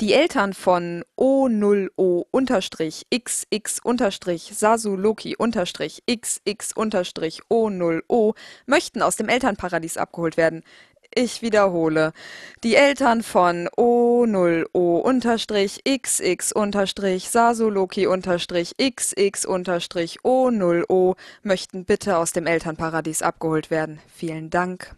Die Eltern von O0O-XX-Sasuloki-XX-O0O möchten aus dem Elternparadies abgeholt werden. Ich wiederhole. Die Eltern von O0O-XX-Sasuloki-XX-O0O möchten bitte aus dem Elternparadies abgeholt werden. Vielen Dank.